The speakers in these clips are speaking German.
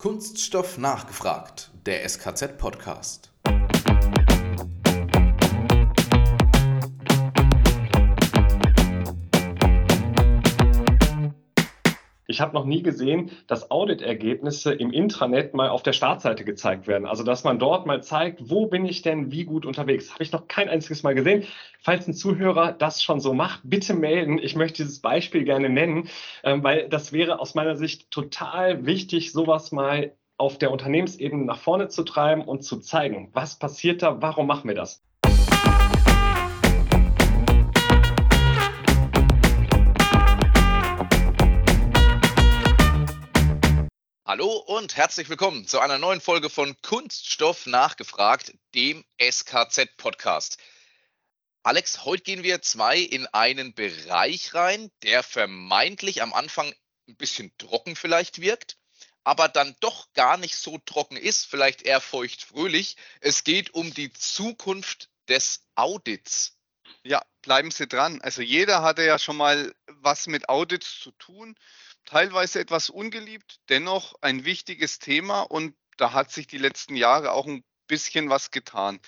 Kunststoff nachgefragt, der SKZ-Podcast. Ich habe noch nie gesehen, dass Auditergebnisse im Intranet mal auf der Startseite gezeigt werden. Also dass man dort mal zeigt, wo bin ich denn wie gut unterwegs. Habe ich noch kein einziges Mal gesehen. Falls ein Zuhörer das schon so macht, bitte melden. Ich möchte dieses Beispiel gerne nennen, ähm, weil das wäre aus meiner Sicht total wichtig, sowas mal auf der Unternehmensebene nach vorne zu treiben und zu zeigen, was passiert da, warum machen wir das. Hallo und herzlich willkommen zu einer neuen Folge von Kunststoff nachgefragt, dem SKZ-Podcast. Alex, heute gehen wir zwei in einen Bereich rein, der vermeintlich am Anfang ein bisschen trocken vielleicht wirkt, aber dann doch gar nicht so trocken ist, vielleicht eher feucht-fröhlich. Es geht um die Zukunft des Audits. Ja, bleiben Sie dran. Also jeder hatte ja schon mal was mit Audits zu tun teilweise etwas ungeliebt, dennoch ein wichtiges Thema und da hat sich die letzten Jahre auch ein bisschen was getan.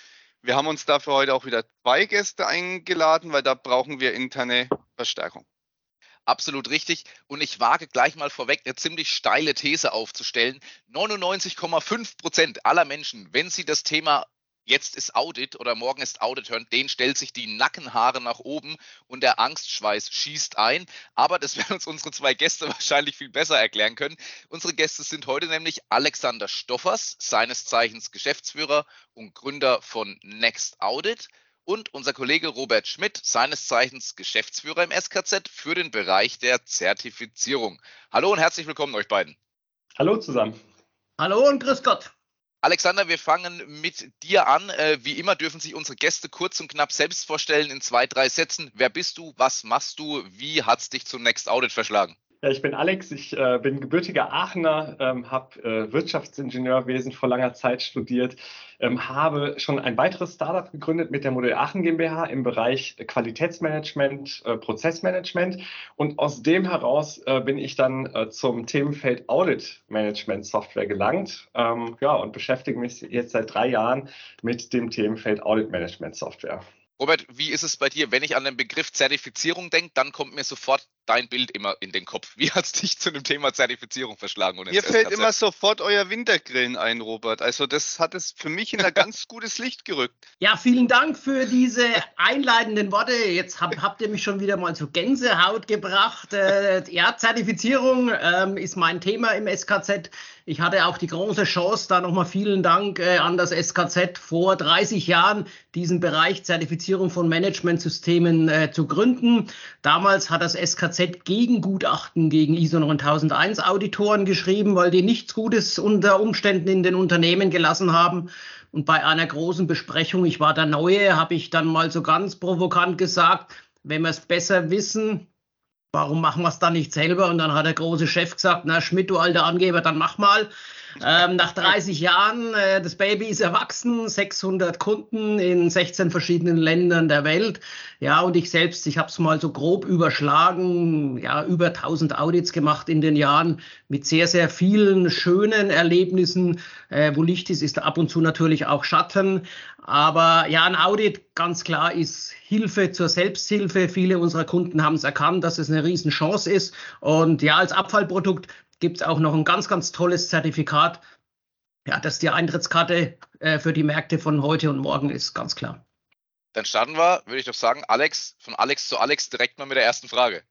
Wir haben uns dafür heute auch wieder zwei Gäste eingeladen, weil da brauchen wir interne Verstärkung. Absolut richtig. Und ich wage gleich mal vorweg eine ziemlich steile These aufzustellen. 99,5 Prozent aller Menschen, wenn sie das Thema jetzt ist Audit oder morgen ist Audit hören, den stellt sich die Nackenhaare nach oben und der Angstschweiß schießt ein. Aber das werden uns unsere zwei Gäste wahrscheinlich viel besser erklären können. Unsere Gäste sind heute nämlich Alexander Stoffers, seines Zeichens Geschäftsführer und Gründer von Next Audit und unser Kollege Robert Schmidt, seines Zeichens Geschäftsführer im SKZ für den Bereich der Zertifizierung. Hallo und herzlich willkommen euch beiden. Hallo zusammen. Hallo und grüß Gott. Alexander, wir fangen mit dir an. Äh, wie immer dürfen sich unsere Gäste kurz und knapp selbst vorstellen in zwei, drei Sätzen. Wer bist du? Was machst du? Wie hat es dich zum Next Audit verschlagen? Ja, ich bin Alex, ich äh, bin gebürtiger Aachener, ähm, habe äh, Wirtschaftsingenieurwesen vor langer Zeit studiert, ähm, habe schon ein weiteres Startup gegründet mit der Modell Aachen GmbH im Bereich Qualitätsmanagement, äh, Prozessmanagement und aus dem heraus äh, bin ich dann äh, zum Themenfeld Audit Management Software gelangt ähm, ja, und beschäftige mich jetzt seit drei Jahren mit dem Themenfeld Audit Management Software. Robert, wie ist es bei dir? Wenn ich an den Begriff Zertifizierung denke, dann kommt mir sofort dein Bild immer in den Kopf. Wie hat es dich zu dem Thema Zertifizierung verschlagen? Und Mir fällt immer sofort euer Wintergrillen ein, Robert. Also das hat es für mich in ein ganz gutes Licht gerückt. Ja, vielen Dank für diese einleitenden Worte. Jetzt hab, habt ihr mich schon wieder mal zu Gänsehaut gebracht. Äh, ja, Zertifizierung ähm, ist mein Thema im SKZ. Ich hatte auch die große Chance, da nochmal vielen Dank äh, an das SKZ vor 30 Jahren diesen Bereich Zertifizierung von Managementsystemen äh, zu gründen. Damals hat das SKZ Gegengutachten gegen ISO 9001 Auditoren geschrieben, weil die nichts Gutes unter Umständen in den Unternehmen gelassen haben. Und bei einer großen Besprechung, ich war der Neue, habe ich dann mal so ganz provokant gesagt, wenn wir es besser wissen, warum machen wir es dann nicht selber? Und dann hat der große Chef gesagt, na Schmidt, du alter Angeber, dann mach mal. Ähm, nach 30 Jahren, äh, das Baby ist erwachsen, 600 Kunden in 16 verschiedenen Ländern der Welt. Ja, und ich selbst, ich habe es mal so grob überschlagen, ja, über 1000 Audits gemacht in den Jahren mit sehr, sehr vielen schönen Erlebnissen. Äh, wo Licht ist, ist ab und zu natürlich auch Schatten. Aber ja, ein Audit ganz klar ist Hilfe zur Selbsthilfe. Viele unserer Kunden haben es erkannt, dass es eine Riesenchance ist. Und ja, als Abfallprodukt gibt es auch noch ein ganz, ganz tolles Zertifikat. Ja, das die Eintrittskarte äh, für die Märkte von heute und morgen ist, ganz klar. Dann starten wir, würde ich doch sagen, Alex, von Alex zu Alex direkt mal mit der ersten Frage.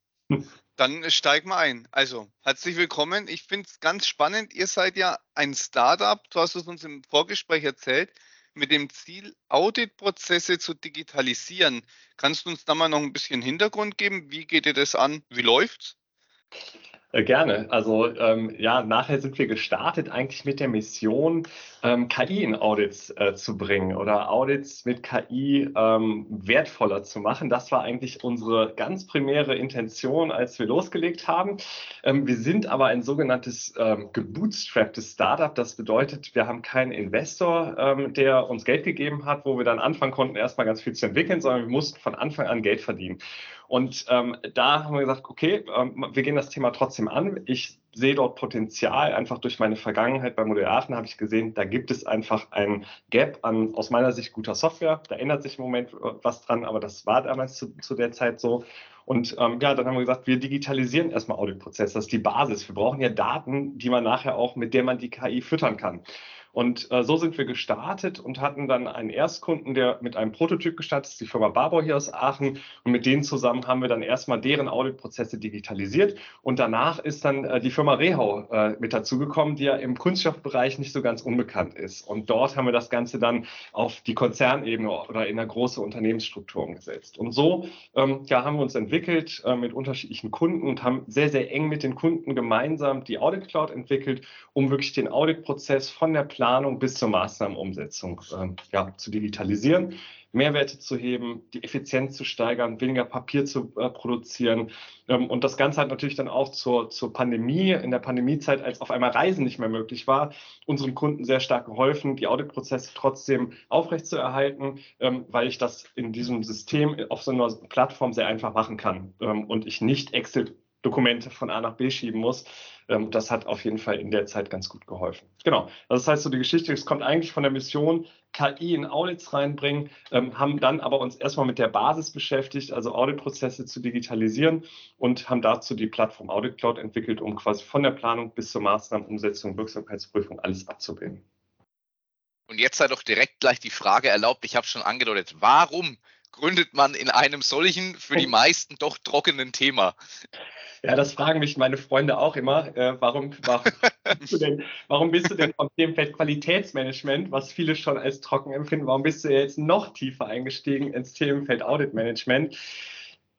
Dann steigen wir ein. Also, herzlich willkommen. Ich finde es ganz spannend. Ihr seid ja ein Startup, du hast es uns im Vorgespräch erzählt mit dem Ziel, Auditprozesse zu digitalisieren. Kannst du uns da mal noch ein bisschen Hintergrund geben? Wie geht ihr das an? Wie läuft's? Äh, gerne. Also ähm, ja, nachher sind wir gestartet eigentlich mit der Mission, ähm, KI in Audits äh, zu bringen oder Audits mit KI ähm, wertvoller zu machen. Das war eigentlich unsere ganz primäre Intention, als wir losgelegt haben. Ähm, wir sind aber ein sogenanntes ähm, gebootstrapptes Startup. Das bedeutet, wir haben keinen Investor, ähm, der uns Geld gegeben hat, wo wir dann anfangen konnten, erstmal ganz viel zu entwickeln, sondern wir mussten von Anfang an Geld verdienen. Und ähm, da haben wir gesagt, okay, ähm, wir gehen das Thema trotzdem an. Ich sehe dort Potenzial. Einfach durch meine Vergangenheit bei Modell Aachen habe ich gesehen, da gibt es einfach ein Gap an aus meiner Sicht guter Software. Da ändert sich im Moment äh, was dran, aber das war damals zu, zu der Zeit so. Und ähm, ja, dann haben wir gesagt, wir digitalisieren erstmal Auditprozesse. Das ist die Basis. Wir brauchen ja Daten, die man nachher auch, mit der man die KI füttern kann. Und äh, so sind wir gestartet und hatten dann einen Erstkunden, der mit einem Prototyp gestartet ist, die Firma Barbour hier aus Aachen. Und mit denen zusammen haben wir dann erstmal deren Auditprozesse digitalisiert. Und danach ist dann äh, die Firma Rehau äh, mit dazugekommen, die ja im Kunststoffbereich nicht so ganz unbekannt ist. Und dort haben wir das Ganze dann auf die Konzernebene oder in eine große Unternehmensstruktur umgesetzt. Und so ähm, ja, haben wir uns entwickelt äh, mit unterschiedlichen Kunden und haben sehr, sehr eng mit den Kunden gemeinsam die Audit Cloud entwickelt, um wirklich den Auditprozess von der Planung bis zur Maßnahmenumsetzung äh, ja, zu digitalisieren, Mehrwerte zu heben, die Effizienz zu steigern, weniger Papier zu äh, produzieren. Ähm, und das Ganze hat natürlich dann auch zur, zur Pandemie, in der Pandemiezeit, als auf einmal Reisen nicht mehr möglich war, unseren Kunden sehr stark geholfen, die Auditprozesse trotzdem aufrechtzuerhalten, ähm, weil ich das in diesem System auf so einer Plattform sehr einfach machen kann ähm, und ich nicht Excel Dokumente von A nach B schieben muss. Ähm, das hat auf jeden Fall in der Zeit ganz gut geholfen. Genau. Also das heißt, so die Geschichte, es kommt eigentlich von der Mission, KI in Audits reinbringen, ähm, haben dann aber uns erstmal mit der Basis beschäftigt, also Auditprozesse zu digitalisieren und haben dazu die Plattform Audit Cloud entwickelt, um quasi von der Planung bis zur Maßnahmenumsetzung, Wirksamkeitsprüfung alles abzubilden. Und jetzt sei doch direkt gleich die Frage erlaubt, ich habe schon angedeutet, warum gründet man in einem solchen, für die meisten doch trockenen Thema? Ja, das fragen mich meine Freunde auch immer. Äh, warum, warum, bist du denn, warum bist du denn vom Themenfeld Qualitätsmanagement, was viele schon als trocken empfinden, warum bist du jetzt noch tiefer eingestiegen ins Themenfeld Auditmanagement?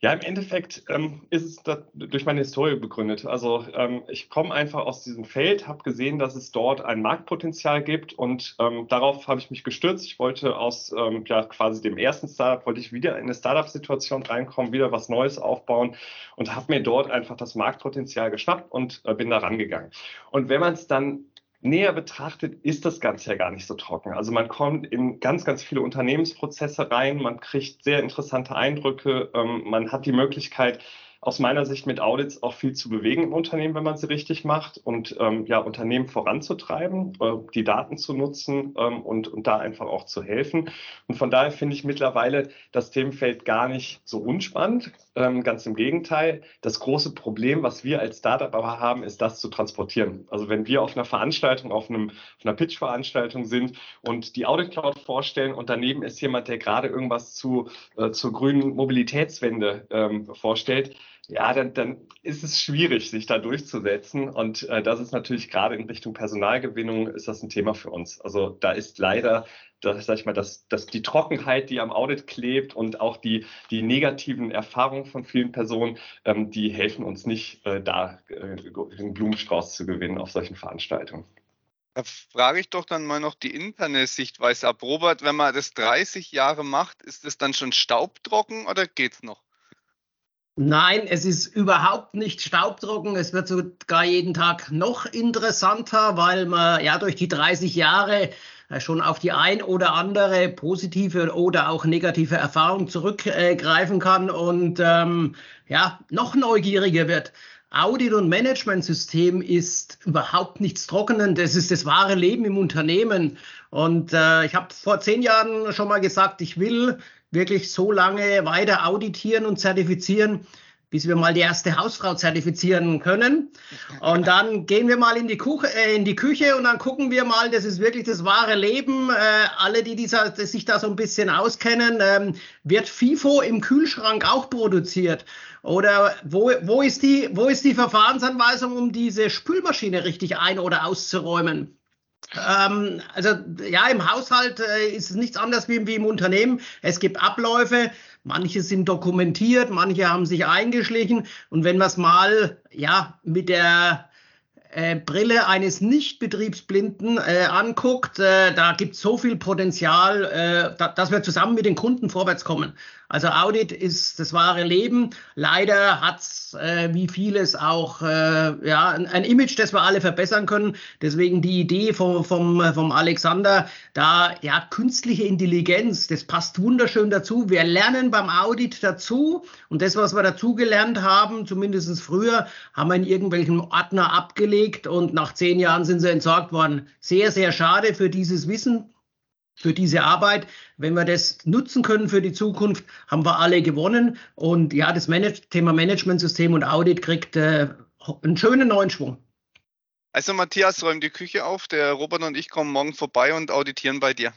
Ja, im Endeffekt ähm, ist es durch meine Historie begründet. Also ähm, ich komme einfach aus diesem Feld, habe gesehen, dass es dort ein Marktpotenzial gibt und ähm, darauf habe ich mich gestürzt. Ich wollte aus ähm, ja, quasi dem ersten Startup, wollte ich wieder in eine Startup-Situation reinkommen, wieder was Neues aufbauen und habe mir dort einfach das Marktpotenzial geschnappt und äh, bin da rangegangen. Und wenn man es dann näher betrachtet, ist das Ganze ja gar nicht so trocken. Also man kommt in ganz, ganz viele Unternehmensprozesse rein, man kriegt sehr interessante Eindrücke, ähm, man hat die Möglichkeit, aus meiner Sicht mit Audits auch viel zu bewegen im Unternehmen, wenn man sie richtig macht und ähm, ja, Unternehmen voranzutreiben, äh, die Daten zu nutzen ähm, und, und da einfach auch zu helfen. Und von daher finde ich mittlerweile das Themenfeld gar nicht so unspannend. Ähm, ganz im Gegenteil. Das große Problem, was wir als Startup aber haben, ist das zu transportieren. Also wenn wir auf einer Veranstaltung, auf, einem, auf einer Pitch-Veranstaltung sind und die Audit Cloud vorstellen und daneben ist jemand, der gerade irgendwas zu, äh, zur grünen Mobilitätswende ähm, vorstellt, ja, dann, dann ist es schwierig, sich da durchzusetzen. Und äh, das ist natürlich gerade in Richtung Personalgewinnung ist das ein Thema für uns. Also da ist leider, das, sag ich mal, dass, dass die Trockenheit, die am Audit klebt und auch die, die negativen Erfahrungen von vielen Personen, ähm, die helfen uns nicht, äh, da äh, einen Blumenstrauß zu gewinnen auf solchen Veranstaltungen. Da frage ich doch dann mal noch die interne Sichtweise ab. Robert, wenn man das 30 Jahre macht, ist es dann schon staubtrocken oder geht's noch? Nein, es ist überhaupt nicht staubtrocken. Es wird sogar jeden Tag noch interessanter, weil man ja durch die 30 Jahre äh, schon auf die ein oder andere positive oder auch negative Erfahrung zurückgreifen kann und ähm, ja noch neugieriger wird. Audit- und Managementsystem ist überhaupt nichts Trockenen. Das ist das wahre Leben im Unternehmen. Und äh, ich habe vor zehn Jahren schon mal gesagt, ich will wirklich so lange weiter auditieren und zertifizieren, bis wir mal die erste Hausfrau zertifizieren können. Und dann gehen wir mal in die, Kuch äh, in die Küche und dann gucken wir mal, das ist wirklich das wahre Leben. Äh, alle, die dieser, die sich da so ein bisschen auskennen, ähm, wird FIFO im Kühlschrank auch produziert? Oder wo, wo, ist die, wo ist die Verfahrensanweisung, um diese Spülmaschine richtig ein- oder auszuräumen? Ähm, also ja, im Haushalt äh, ist es nichts anderes wie, wie im Unternehmen. Es gibt Abläufe, manche sind dokumentiert, manche haben sich eingeschlichen. Und wenn wir es mal ja mit der äh, Brille eines Nicht-Betriebsblinden äh, anguckt, äh, da gibt es so viel Potenzial, äh, da, dass wir zusammen mit den Kunden vorwärts kommen. Also Audit ist das wahre Leben. Leider hat es, äh, wie vieles, auch äh, ja, ein, ein, Image, das wir alle verbessern können. Deswegen die Idee vom, vom, vom Alexander, da ja künstliche Intelligenz, das passt wunderschön dazu. Wir lernen beim Audit dazu und das, was wir dazu gelernt haben, zumindest früher, haben wir in irgendwelchen Ordner abgelegt und nach zehn Jahren sind sie entsorgt worden. Sehr, sehr schade für dieses Wissen für diese Arbeit. Wenn wir das nutzen können für die Zukunft, haben wir alle gewonnen. Und ja, das Manage Thema Managementsystem und Audit kriegt äh, einen schönen neuen Schwung. Also Matthias, räum die Küche auf. Der Robert und ich kommen morgen vorbei und auditieren bei dir.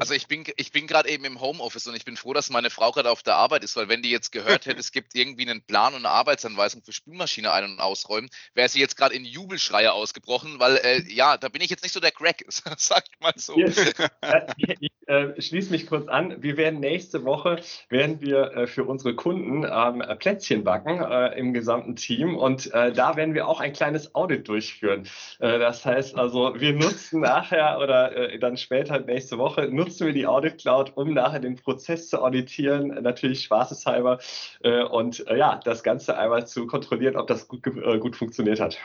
Also ich bin, ich bin gerade eben im Homeoffice und ich bin froh, dass meine Frau gerade auf der Arbeit ist, weil wenn die jetzt gehört hätte, es gibt irgendwie einen Plan und eine Arbeitsanweisung für Spülmaschine ein- und ausräumen, wäre sie jetzt gerade in Jubelschreie ausgebrochen, weil äh, ja, da bin ich jetzt nicht so der Crack, sag ich mal so. Ja, ich äh, schließe mich kurz an. Wir werden nächste Woche werden wir äh, für unsere Kunden ähm, Plätzchen backen äh, im gesamten Team und äh, da werden wir auch ein kleines Audit durchführen. Äh, das heißt also, wir nutzen nachher oder dann später nächste Woche nutzen wir die Audit Cloud, um nachher den Prozess zu auditieren, natürlich spaßeshalber äh, und äh, ja, das Ganze einmal zu kontrollieren, ob das gut, äh, gut funktioniert hat.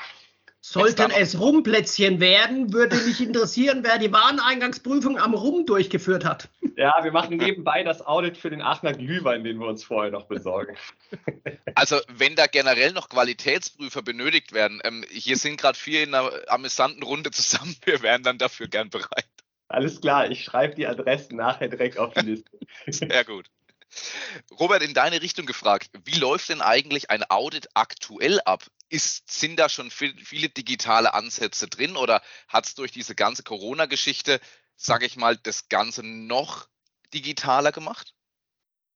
Sollten es Rumplätzchen werden, würde mich interessieren, wer die Wareneingangsprüfung am Rum durchgeführt hat. Ja, wir machen nebenbei das Audit für den Aachener Glühwein, den wir uns vorher noch besorgen. Also, wenn da generell noch Qualitätsprüfer benötigt werden, ähm, hier sind gerade vier in einer amüsanten Runde zusammen, wir wären dann dafür gern bereit. Alles klar, ich schreibe die Adressen nachher direkt auf die Liste. Sehr gut. Robert, in deine Richtung gefragt, wie läuft denn eigentlich ein Audit aktuell ab? Ist, sind da schon viel, viele digitale Ansätze drin oder hat es durch diese ganze Corona-Geschichte, sage ich mal, das Ganze noch digitaler gemacht?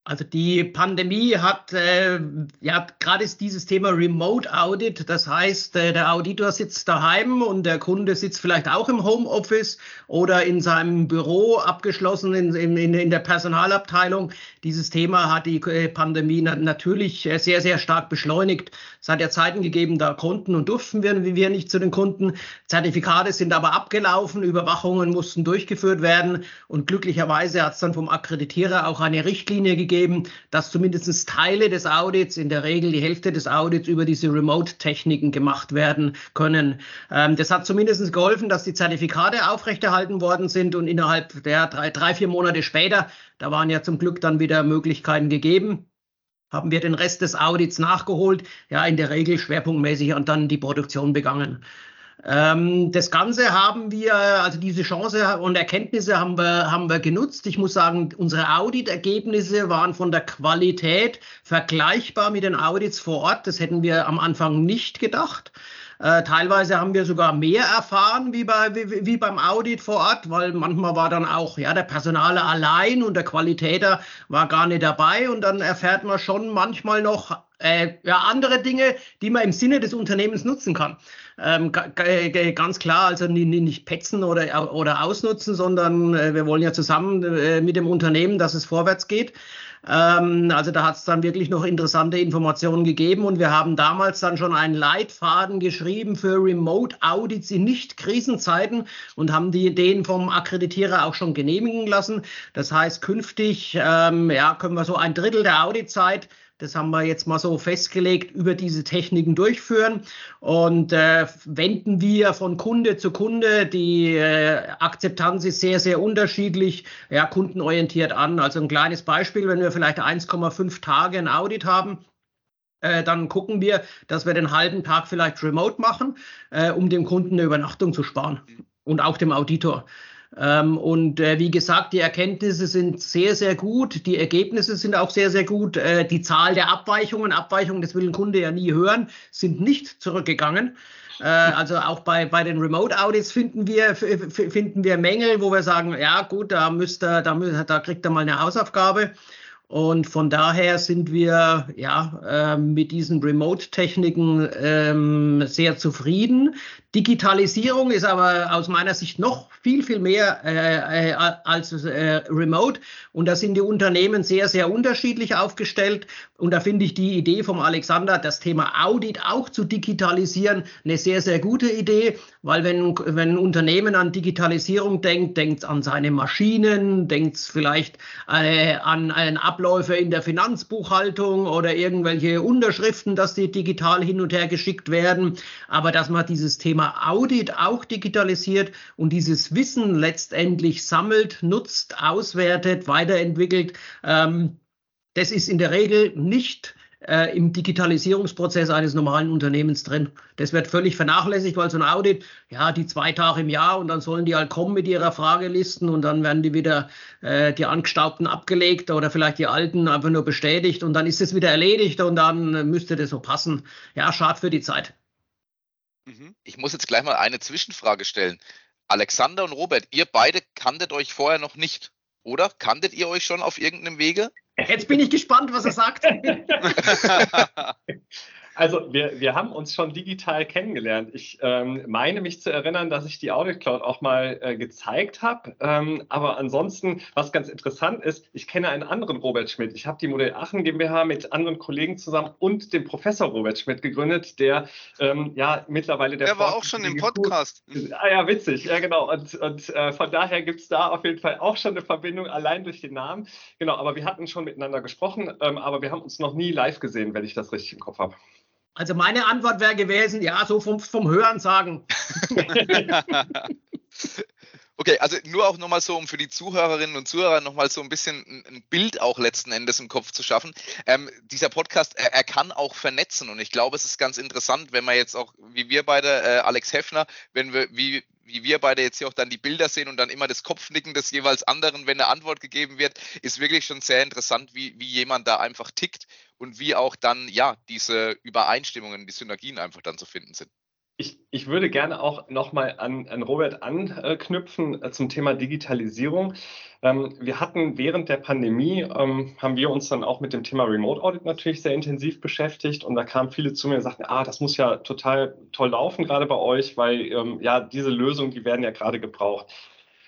Also die Pandemie hat äh, ja gerade dieses Thema Remote Audit, das heißt, äh, der Auditor sitzt daheim und der Kunde sitzt vielleicht auch im Homeoffice oder in seinem Büro abgeschlossen in, in, in der Personalabteilung. Dieses Thema hat die äh, Pandemie natürlich äh, sehr, sehr stark beschleunigt. Es hat ja Zeiten gegeben, da konnten und durften wir, wir nicht zu den Kunden. Zertifikate sind aber abgelaufen, Überwachungen mussten durchgeführt werden und glücklicherweise hat es dann vom Akkreditierer auch eine Richtlinie gegeben, geben, dass zumindest Teile des Audits, in der Regel die Hälfte des Audits über diese Remote-Techniken gemacht werden können. Ähm, das hat zumindest geholfen, dass die Zertifikate aufrechterhalten worden sind und innerhalb der drei, drei, vier Monate später, da waren ja zum Glück dann wieder Möglichkeiten gegeben, haben wir den Rest des Audits nachgeholt, ja in der Regel schwerpunktmäßig und dann die Produktion begangen. Ähm, das Ganze haben wir, also diese Chance und Erkenntnisse haben wir, haben wir genutzt. Ich muss sagen, unsere Auditergebnisse waren von der Qualität vergleichbar mit den Audits vor Ort. Das hätten wir am Anfang nicht gedacht. Äh, teilweise haben wir sogar mehr erfahren wie, bei, wie, wie, beim Audit vor Ort, weil manchmal war dann auch ja, der Personaler allein und der Qualitäter war gar nicht dabei und dann erfährt man schon manchmal noch äh, ja, andere Dinge, die man im Sinne des Unternehmens nutzen kann. Ähm, ganz klar, also nicht, petzen oder, oder ausnutzen, sondern äh, wir wollen ja zusammen äh, mit dem Unternehmen, dass es vorwärts geht. Ähm, also da hat es dann wirklich noch interessante Informationen gegeben und wir haben damals dann schon einen Leitfaden geschrieben für Remote Audits in Nicht-Krisenzeiten und haben die Ideen vom Akkreditierer auch schon genehmigen lassen. Das heißt, künftig ähm, ja, können wir so ein Drittel der Auditzeit das haben wir jetzt mal so festgelegt, über diese Techniken durchführen. Und äh, wenden wir von Kunde zu Kunde. Die äh, Akzeptanz ist sehr, sehr unterschiedlich, ja, kundenorientiert an. Also ein kleines Beispiel, wenn wir vielleicht 1,5 Tage ein Audit haben, äh, dann gucken wir, dass wir den halben Tag vielleicht remote machen, äh, um dem Kunden eine Übernachtung zu sparen und auch dem Auditor. Ähm, und äh, wie gesagt, die Erkenntnisse sind sehr, sehr gut. Die Ergebnisse sind auch sehr, sehr gut. Äh, die Zahl der Abweichungen, Abweichungen, das will ein Kunde ja nie hören, sind nicht zurückgegangen. Äh, also auch bei, bei den Remote Audits finden wir, finden wir Mängel, wo wir sagen, ja gut, da müsst ihr, da, da kriegt er mal eine Hausaufgabe. Und von daher sind wir ja äh, mit diesen Remote-Techniken ähm, sehr zufrieden. Digitalisierung ist aber aus meiner Sicht noch viel, viel mehr äh, äh, als äh, Remote. Und da sind die Unternehmen sehr, sehr unterschiedlich aufgestellt. Und da finde ich die Idee vom Alexander, das Thema Audit auch zu digitalisieren, eine sehr, sehr gute Idee. Weil wenn, wenn ein Unternehmen an Digitalisierung denkt, denkt es an seine Maschinen, denkt es vielleicht äh, an einen Abläufe in der Finanzbuchhaltung oder irgendwelche Unterschriften, dass die digital hin und her geschickt werden. Aber dass man dieses Thema Audit auch digitalisiert und dieses Wissen letztendlich sammelt, nutzt, auswertet, weiterentwickelt. Ähm, das ist in der Regel nicht äh, im Digitalisierungsprozess eines normalen Unternehmens drin. Das wird völlig vernachlässigt, weil so ein Audit, ja, die zwei Tage im Jahr und dann sollen die halt kommen mit ihrer Fragelisten und dann werden die wieder äh, die angestaubten abgelegt oder vielleicht die alten einfach nur bestätigt und dann ist es wieder erledigt und dann müsste das so passen. Ja, schade für die Zeit. Mhm. Ich muss jetzt gleich mal eine Zwischenfrage stellen. Alexander und Robert, ihr beide kanntet euch vorher noch nicht, oder? Kanntet ihr euch schon auf irgendeinem Wege? Jetzt bin ich gespannt, was er sagt. Also wir, wir haben uns schon digital kennengelernt. Ich ähm, meine mich zu erinnern, dass ich die Audit Cloud auch mal äh, gezeigt habe. Ähm, aber ansonsten, was ganz interessant ist, ich kenne einen anderen Robert Schmidt. Ich habe die Modell Aachen GmbH mit anderen Kollegen zusammen und dem Professor Robert Schmidt gegründet, der ähm, ja mittlerweile der. Der war auch schon im Podcast. Ah ja, witzig, ja genau. Und, und äh, von daher gibt es da auf jeden Fall auch schon eine Verbindung, allein durch den Namen. Genau, aber wir hatten schon miteinander gesprochen, ähm, aber wir haben uns noch nie live gesehen, wenn ich das richtig im Kopf habe. Also meine Antwort wäre gewesen, ja, so vom, vom Hören sagen. Okay, also nur auch nochmal so, um für die Zuhörerinnen und Zuhörer nochmal so ein bisschen ein Bild auch letzten Endes im Kopf zu schaffen. Ähm, dieser Podcast, er, er, kann auch vernetzen und ich glaube, es ist ganz interessant, wenn man jetzt auch, wie wir beide, äh, Alex Heffner, wenn wir, wie, wie wir beide jetzt hier auch dann die Bilder sehen und dann immer das Kopfnicken des jeweils anderen, wenn eine Antwort gegeben wird, ist wirklich schon sehr interessant, wie, wie jemand da einfach tickt und wie auch dann, ja, diese Übereinstimmungen, die Synergien einfach dann zu finden sind. Ich, ich würde gerne auch nochmal an, an Robert anknüpfen äh, zum Thema Digitalisierung. Ähm, wir hatten während der Pandemie, ähm, haben wir uns dann auch mit dem Thema Remote Audit natürlich sehr intensiv beschäftigt und da kamen viele zu mir und sagten, ah, das muss ja total toll laufen, gerade bei euch, weil ähm, ja, diese Lösungen, die werden ja gerade gebraucht.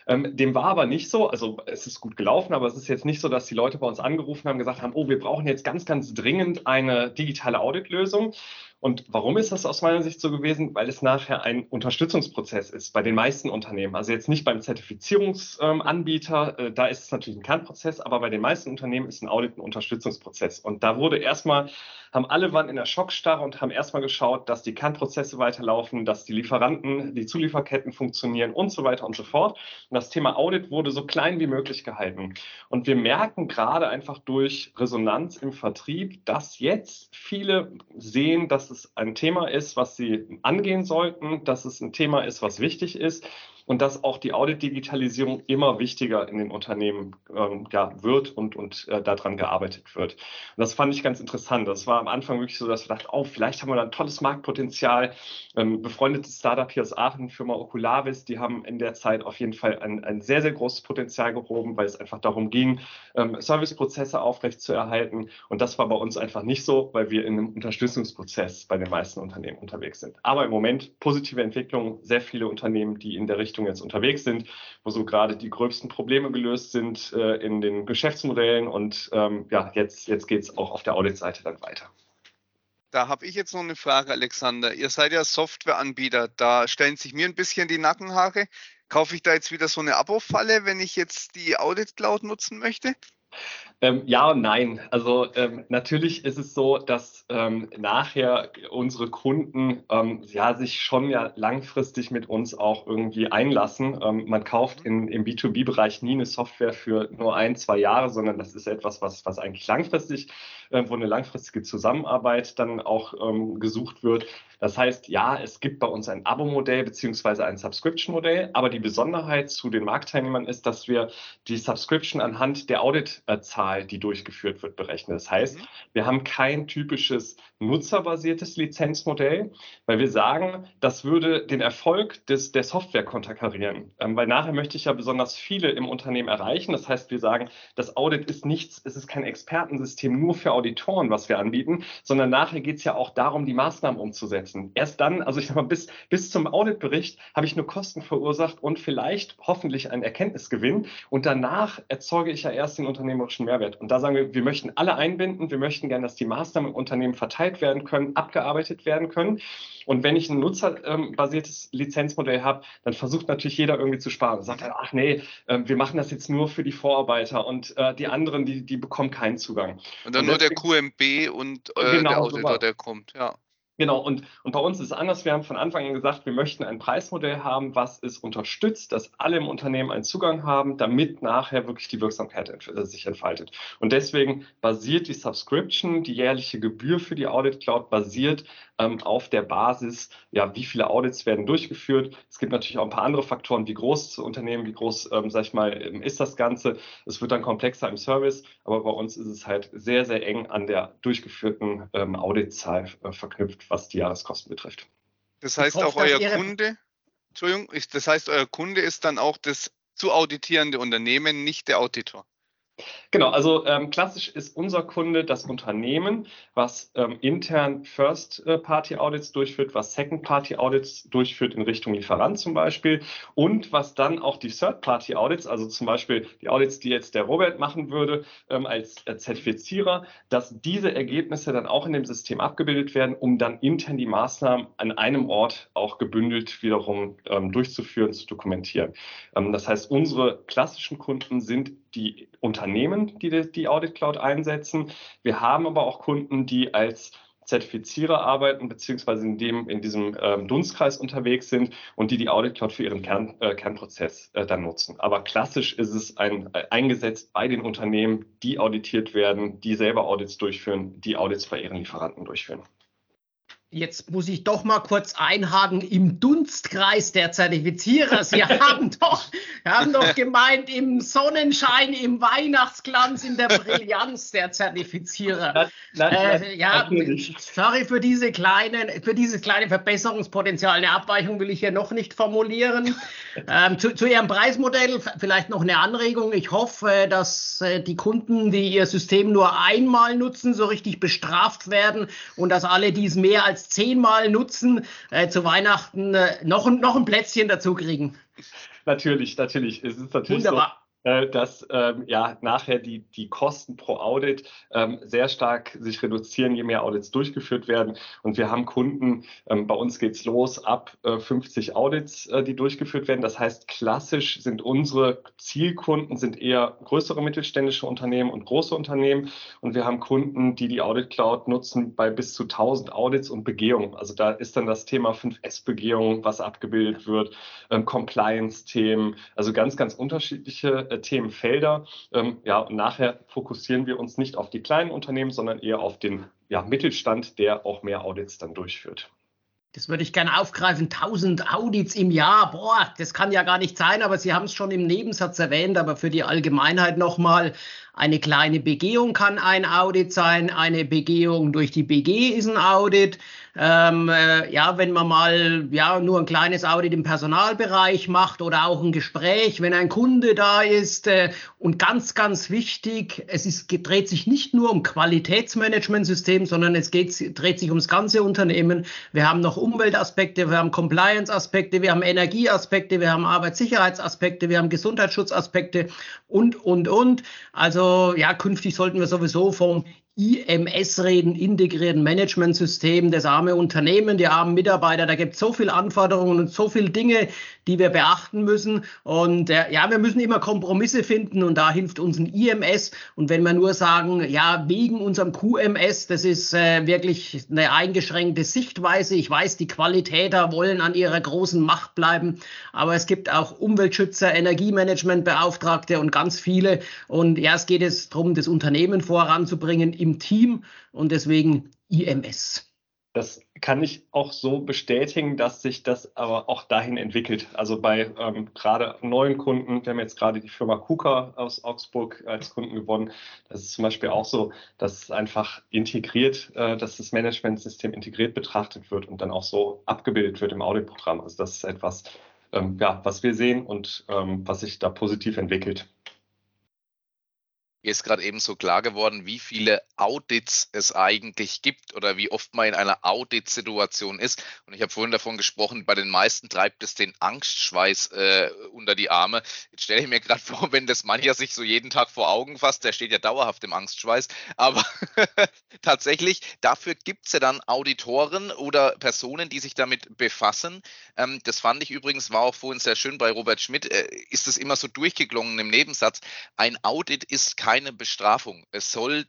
Ähm, dem war aber nicht so, also es ist gut gelaufen, aber es ist jetzt nicht so, dass die Leute bei uns angerufen haben, gesagt haben, oh, wir brauchen jetzt ganz, ganz dringend eine digitale Auditlösung, und warum ist das aus meiner Sicht so gewesen? Weil es nachher ein Unterstützungsprozess ist bei den meisten Unternehmen. Also jetzt nicht beim Zertifizierungsanbieter, äh, da ist es natürlich ein Kernprozess, aber bei den meisten Unternehmen ist ein Audit ein Unterstützungsprozess. Und da wurde erstmal, haben alle waren in der Schockstarre und haben erstmal geschaut, dass die Kernprozesse weiterlaufen, dass die Lieferanten, die Zulieferketten funktionieren und so weiter und so fort. Und das Thema Audit wurde so klein wie möglich gehalten. Und wir merken gerade einfach durch Resonanz im Vertrieb, dass jetzt viele sehen, dass es ein Thema ist, was sie angehen sollten, dass es ein Thema ist, was wichtig ist und dass auch die Audit-Digitalisierung immer wichtiger in den Unternehmen ähm, ja, wird und, und äh, daran gearbeitet wird. Und das fand ich ganz interessant. Das war am Anfang wirklich so, dass wir dachten, oh, vielleicht haben wir da ein tolles Marktpotenzial. Ähm, befreundetes Startup hier aus Aachen, Firma Oculavis, die haben in der Zeit auf jeden Fall ein, ein sehr, sehr großes Potenzial gehoben, weil es einfach darum ging, ähm, Serviceprozesse aufrechtzuerhalten. Und das war bei uns einfach nicht so, weil wir in einem Unterstützungsprozess bei den meisten Unternehmen unterwegs sind. Aber im Moment positive Entwicklung, sehr viele Unternehmen, die in der Richtung Richtung jetzt unterwegs sind, wo so gerade die gröbsten Probleme gelöst sind äh, in den Geschäftsmodellen. Und ähm, ja, jetzt, jetzt geht es auch auf der Audit-Seite dann weiter. Da habe ich jetzt noch eine Frage, Alexander. Ihr seid ja Softwareanbieter. Da stellen sich mir ein bisschen die Nackenhaare. Kaufe ich da jetzt wieder so eine Abo-Falle, wenn ich jetzt die Audit Cloud nutzen möchte? Ähm, ja und nein. Also ähm, natürlich ist es so, dass ähm, nachher unsere Kunden ähm, ja sich schon ja langfristig mit uns auch irgendwie einlassen. Ähm, man kauft in, im B2B-Bereich nie eine Software für nur ein, zwei Jahre, sondern das ist etwas, was, was eigentlich langfristig äh, wo eine langfristige Zusammenarbeit dann auch ähm, gesucht wird. Das heißt, ja, es gibt bei uns ein Abo-Modell beziehungsweise ein Subscription-Modell, aber die Besonderheit zu den Marktteilnehmern ist, dass wir die Subscription anhand der Auditzahl, die durchgeführt wird, berechnen. Das heißt, mhm. wir haben kein typisches nutzerbasiertes Lizenzmodell, weil wir sagen, das würde den Erfolg des, der Software konterkarieren. Ähm, weil nachher möchte ich ja besonders viele im Unternehmen erreichen. Das heißt, wir sagen, das Audit ist nichts, es ist kein Expertensystem nur für Auditoren, was wir anbieten, sondern nachher geht es ja auch darum, die Maßnahmen umzusetzen. Erst dann, also ich sag mal, bis, bis zum Auditbericht habe ich nur Kosten verursacht und vielleicht hoffentlich einen Erkenntnisgewinn. Und danach erzeuge ich ja erst den unternehmerischen Mehrwert. Und da sagen wir, wir möchten alle einbinden. Wir möchten gerne, dass die Maßnahmen im Unternehmen verteilt werden können, abgearbeitet werden können. Und wenn ich ein nutzerbasiertes Lizenzmodell habe, dann versucht natürlich jeder irgendwie zu sparen. Sagt er, ach nee, ähm, wir machen das jetzt nur für die Vorarbeiter und äh, die anderen, die, die bekommen keinen Zugang. Und dann und nur der QMB und äh, genau, der Auditor, der kommt, ja. Genau, und, und bei uns ist es anders. Wir haben von Anfang an gesagt, wir möchten ein Preismodell haben, was es unterstützt, dass alle im Unternehmen einen Zugang haben, damit nachher wirklich die Wirksamkeit äh, sich entfaltet. Und deswegen basiert die Subscription, die jährliche Gebühr für die Audit Cloud, basiert ähm, auf der Basis, ja, wie viele Audits werden durchgeführt. Es gibt natürlich auch ein paar andere Faktoren, wie groß das Unternehmen, wie groß, ähm, sag ich mal, ähm, ist das Ganze. Es wird dann komplexer im Service, aber bei uns ist es halt sehr, sehr eng an der durchgeführten ähm, Auditzahl äh, verknüpft was die Jahreskosten betrifft. Das heißt, hoffe, auch euer Kunde, Entschuldigung, das heißt, euer Kunde ist dann auch das zu auditierende Unternehmen, nicht der Auditor. Genau, also ähm, klassisch ist unser Kunde das Unternehmen, was ähm, intern First-Party-Audits durchführt, was Second-Party-Audits durchführt in Richtung Lieferant zum Beispiel und was dann auch die Third-Party-Audits, also zum Beispiel die Audits, die jetzt der Robert machen würde ähm, als äh, Zertifizierer, dass diese Ergebnisse dann auch in dem System abgebildet werden, um dann intern die Maßnahmen an einem Ort auch gebündelt wiederum ähm, durchzuführen, zu dokumentieren. Ähm, das heißt, unsere klassischen Kunden sind die Unternehmen, die die Audit Cloud einsetzen. Wir haben aber auch Kunden, die als Zertifizierer arbeiten, beziehungsweise in, dem, in diesem ähm, Dunstkreis unterwegs sind und die die Audit Cloud für ihren Kern, äh, Kernprozess äh, dann nutzen. Aber klassisch ist es ein, äh, eingesetzt bei den Unternehmen, die auditiert werden, die selber Audits durchführen, die Audits bei ihren Lieferanten durchführen. Jetzt muss ich doch mal kurz einhaken im Dunstkreis der Zertifizierer. Sie haben doch, haben doch gemeint, im Sonnenschein, im Weihnachtsglanz, in der Brillanz der Zertifizierer. Na, na, äh, ja, sorry für diese kleinen, für dieses kleine Verbesserungspotenzial. Eine Abweichung will ich hier noch nicht formulieren. Ähm, zu, zu, Ihrem Preismodell vielleicht noch eine Anregung. Ich hoffe, dass äh, die Kunden, die Ihr System nur einmal nutzen, so richtig bestraft werden und dass alle, die es mehr als als zehnmal nutzen, äh, zu Weihnachten äh, noch, noch ein Plätzchen dazu kriegen. Natürlich, natürlich. Es ist natürlich Wunderbar. Äh, dass ähm, ja nachher die, die Kosten pro Audit ähm, sehr stark sich reduzieren, je mehr Audits durchgeführt werden. Und wir haben Kunden, ähm, bei uns geht's los ab äh, 50 Audits, äh, die durchgeführt werden. Das heißt, klassisch sind unsere Zielkunden sind eher größere mittelständische Unternehmen und große Unternehmen. Und wir haben Kunden, die die Audit Cloud nutzen bei bis zu 1000 Audits und Begehungen. Also da ist dann das Thema 5S-Begehung, was abgebildet wird, ähm, Compliance-Themen, also ganz, ganz unterschiedliche äh, Themenfelder. Ähm, ja, und nachher fokussieren wir uns nicht auf die kleinen Unternehmen, sondern eher auf den ja, Mittelstand, der auch mehr Audits dann durchführt. Das würde ich gerne aufgreifen. 1000 Audits im Jahr. Boah, das kann ja gar nicht sein, aber Sie haben es schon im Nebensatz erwähnt, aber für die Allgemeinheit nochmal. Eine kleine Begehung kann ein Audit sein. Eine Begehung durch die BG ist ein Audit. Ähm, äh, ja, wenn man mal ja nur ein kleines Audit im Personalbereich macht oder auch ein Gespräch, wenn ein Kunde da ist äh, und ganz, ganz wichtig, es ist, dreht sich nicht nur um Qualitätsmanagementsystem, sondern es geht, dreht sich ums ganze Unternehmen. Wir haben noch Umweltaspekte, wir haben Compliance-Aspekte, wir haben Energieaspekte, wir haben Arbeitssicherheitsaspekte, wir haben Gesundheitsschutzaspekte und, und, und. Also ja, künftig sollten wir sowieso vom IMS reden, integrierten Managementsystem, das arme Unternehmen, die armen Mitarbeiter. Da gibt es so viele Anforderungen und so viele Dinge, die wir beachten müssen. Und äh, ja, wir müssen immer Kompromisse finden und da hilft uns ein IMS. Und wenn wir nur sagen, ja, wegen unserem QMS, das ist äh, wirklich eine eingeschränkte Sichtweise. Ich weiß, die Qualitäter wollen an ihrer großen Macht bleiben, aber es gibt auch Umweltschützer, Energiemanagementbeauftragte und ganz viele. Und ja, es geht es darum, das Unternehmen voranzubringen im Team und deswegen IMS. Das kann ich auch so bestätigen, dass sich das aber auch dahin entwickelt. Also bei ähm, gerade neuen Kunden, wir haben jetzt gerade die Firma KUKA aus Augsburg als Kunden gewonnen. Das ist zum Beispiel auch so, dass es einfach integriert, äh, dass das Managementsystem integriert betrachtet wird und dann auch so abgebildet wird im Auditprogramm. Also das ist etwas, ähm, ja, was wir sehen und ähm, was sich da positiv entwickelt. Mir ist gerade eben so klar geworden, wie viele Audits es eigentlich gibt oder wie oft man in einer Audit-Situation ist. Und ich habe vorhin davon gesprochen, bei den meisten treibt es den Angstschweiß äh, unter die Arme. Jetzt stelle ich mir gerade vor, wenn das mancher sich so jeden Tag vor Augen fasst, der steht ja dauerhaft im Angstschweiß. Aber tatsächlich, dafür gibt es ja dann Auditoren oder Personen, die sich damit befassen. Ähm, das fand ich übrigens, war auch vorhin sehr schön bei Robert Schmidt, äh, ist es immer so durchgeklungen im Nebensatz. Ein Audit ist kein keine Bestrafung. Es soll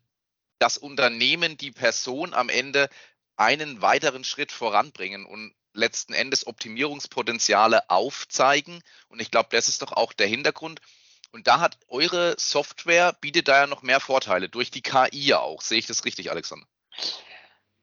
das Unternehmen, die Person am Ende einen weiteren Schritt voranbringen und letzten Endes Optimierungspotenziale aufzeigen. Und ich glaube, das ist doch auch der Hintergrund. Und da hat eure Software, bietet da ja noch mehr Vorteile, durch die KI ja auch. Sehe ich das richtig, Alexander?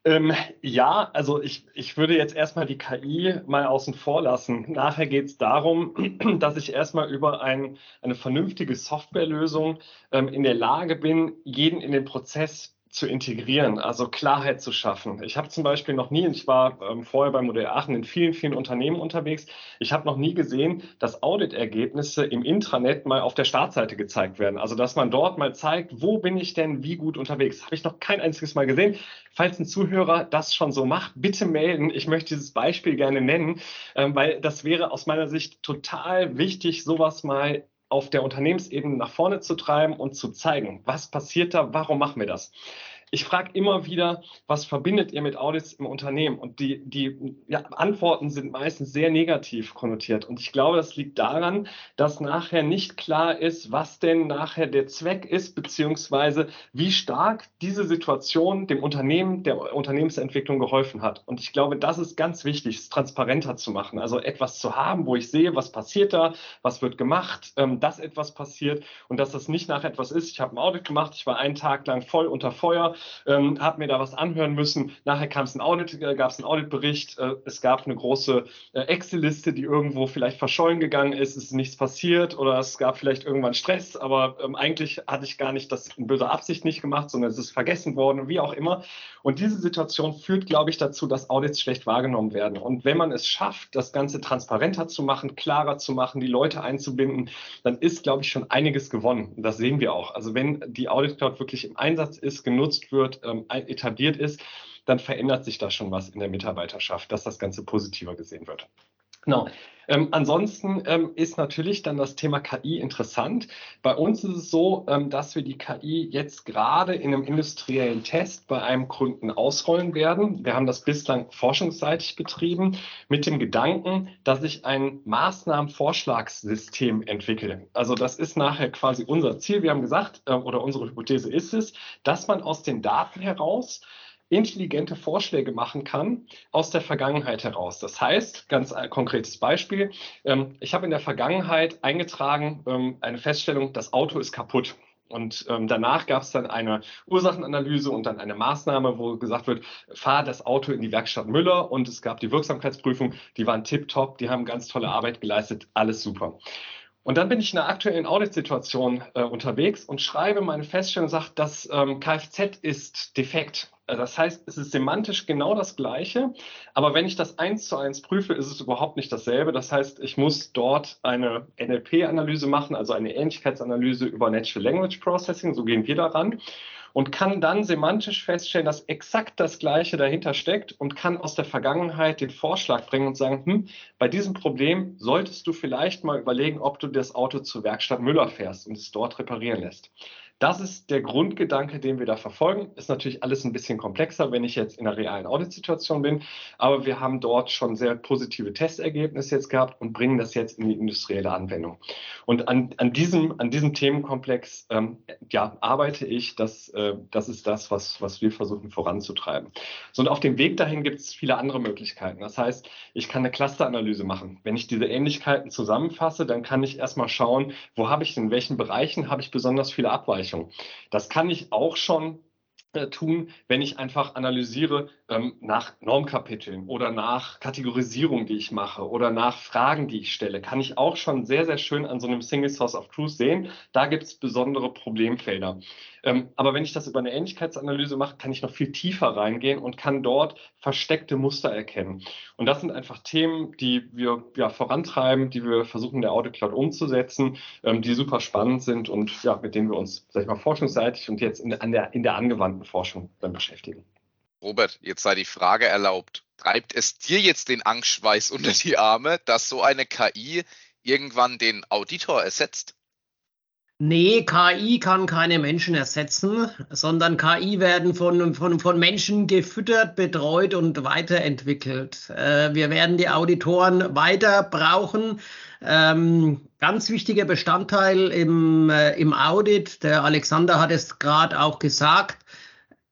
Ähm, ja, also ich, ich würde jetzt erstmal die KI mal außen vor lassen. Nachher geht es darum, dass ich erstmal über ein, eine vernünftige Softwarelösung ähm, in der Lage bin, jeden in den Prozess zu integrieren, also Klarheit zu schaffen. Ich habe zum Beispiel noch nie, ich war ähm, vorher bei Modell Aachen in vielen, vielen Unternehmen unterwegs, ich habe noch nie gesehen, dass Auditergebnisse im Intranet mal auf der Startseite gezeigt werden. Also dass man dort mal zeigt, wo bin ich denn wie gut unterwegs. Habe ich noch kein einziges Mal gesehen. Falls ein Zuhörer das schon so macht, bitte melden. Ich möchte dieses Beispiel gerne nennen, ähm, weil das wäre aus meiner Sicht total wichtig, sowas mal auf der Unternehmensebene nach vorne zu treiben und zu zeigen, was passiert da, warum machen wir das. Ich frage immer wieder, was verbindet ihr mit Audits im Unternehmen? Und die, die ja, Antworten sind meistens sehr negativ konnotiert. Und ich glaube, das liegt daran, dass nachher nicht klar ist, was denn nachher der Zweck ist, beziehungsweise wie stark diese Situation dem Unternehmen, der Unternehmensentwicklung geholfen hat. Und ich glaube, das ist ganz wichtig, es transparenter zu machen. Also etwas zu haben, wo ich sehe, was passiert da, was wird gemacht, ähm, dass etwas passiert und dass das nicht nach etwas ist. Ich habe ein Audit gemacht, ich war einen Tag lang voll unter Feuer ähm, habe mir da was anhören müssen. Nachher kam es ein Audit, äh, gab es einen Auditbericht. Äh, es gab eine große äh, Excel-Liste, die irgendwo vielleicht verschollen gegangen ist. Es ist nichts passiert oder es gab vielleicht irgendwann Stress, aber ähm, eigentlich hatte ich gar nicht das in böser Absicht nicht gemacht, sondern es ist vergessen worden, wie auch immer. Und diese Situation führt, glaube ich, dazu, dass Audits schlecht wahrgenommen werden. Und wenn man es schafft, das Ganze transparenter zu machen, klarer zu machen, die Leute einzubinden, dann ist, glaube ich, schon einiges gewonnen. Das sehen wir auch. Also wenn die Audit Cloud wirklich im Einsatz ist, genutzt wird, ähm, etabliert ist, dann verändert sich da schon was in der Mitarbeiterschaft, dass das Ganze positiver gesehen wird. Genau. Ähm, ansonsten ähm, ist natürlich dann das Thema KI interessant. Bei uns ist es so, ähm, dass wir die KI jetzt gerade in einem industriellen Test bei einem Kunden ausrollen werden. Wir haben das bislang forschungsseitig betrieben mit dem Gedanken, dass ich ein Maßnahmenvorschlagssystem entwickle. Also das ist nachher quasi unser Ziel. Wir haben gesagt, äh, oder unsere Hypothese ist es, dass man aus den Daten heraus intelligente Vorschläge machen kann aus der Vergangenheit heraus. Das heißt, ganz konkretes Beispiel, ähm, ich habe in der Vergangenheit eingetragen ähm, eine Feststellung, das Auto ist kaputt. Und ähm, danach gab es dann eine Ursachenanalyse und dann eine Maßnahme, wo gesagt wird, fahr das Auto in die Werkstatt Müller und es gab die Wirksamkeitsprüfung, die waren tipptopp, die haben ganz tolle Arbeit geleistet, alles super. Und dann bin ich in einer aktuellen Auditsituation äh, unterwegs und schreibe meine Feststellung und sage, das ähm, Kfz ist defekt. Das heißt, es ist semantisch genau das Gleiche, aber wenn ich das eins zu eins prüfe, ist es überhaupt nicht dasselbe. Das heißt, ich muss dort eine NLP-Analyse machen, also eine Ähnlichkeitsanalyse über Natural Language Processing, so gehen wir daran und kann dann semantisch feststellen, dass exakt das Gleiche dahinter steckt und kann aus der Vergangenheit den Vorschlag bringen und sagen, hm, bei diesem Problem solltest du vielleicht mal überlegen, ob du das Auto zur Werkstatt Müller fährst und es dort reparieren lässt. Das ist der Grundgedanke, den wir da verfolgen. Ist natürlich alles ein bisschen komplexer, wenn ich jetzt in einer realen Auditsituation bin. Aber wir haben dort schon sehr positive Testergebnisse jetzt gehabt und bringen das jetzt in die industrielle Anwendung. Und an, an, diesem, an diesem Themenkomplex ähm, ja, arbeite ich. Das, äh, das ist das, was, was wir versuchen voranzutreiben. So, und auf dem Weg dahin gibt es viele andere Möglichkeiten. Das heißt, ich kann eine Clusteranalyse machen. Wenn ich diese Ähnlichkeiten zusammenfasse, dann kann ich erstmal schauen, wo habe ich in welchen Bereichen habe ich besonders viele Abweichungen. Das kann ich auch schon äh, tun, wenn ich einfach analysiere ähm, nach Normkapiteln oder nach Kategorisierung, die ich mache oder nach Fragen, die ich stelle, kann ich auch schon sehr, sehr schön an so einem Single Source of Truth sehen. Da gibt es besondere Problemfelder. Ähm, aber wenn ich das über eine Ähnlichkeitsanalyse mache, kann ich noch viel tiefer reingehen und kann dort versteckte Muster erkennen. Und das sind einfach Themen, die wir ja, vorantreiben, die wir versuchen, der Audit Cloud umzusetzen, ähm, die super spannend sind und ja, mit denen wir uns, sag ich mal, forschungsseitig und jetzt in, der, in der angewandten Forschung dann beschäftigen. Robert, jetzt sei die Frage erlaubt. Treibt es dir jetzt den Angstschweiß unter die Arme, dass so eine KI irgendwann den Auditor ersetzt? Nee, KI kann keine Menschen ersetzen, sondern KI werden von, von, von Menschen gefüttert, betreut und weiterentwickelt. Äh, wir werden die Auditoren weiter brauchen. Ähm, ganz wichtiger Bestandteil im, äh, im Audit, der Alexander hat es gerade auch gesagt,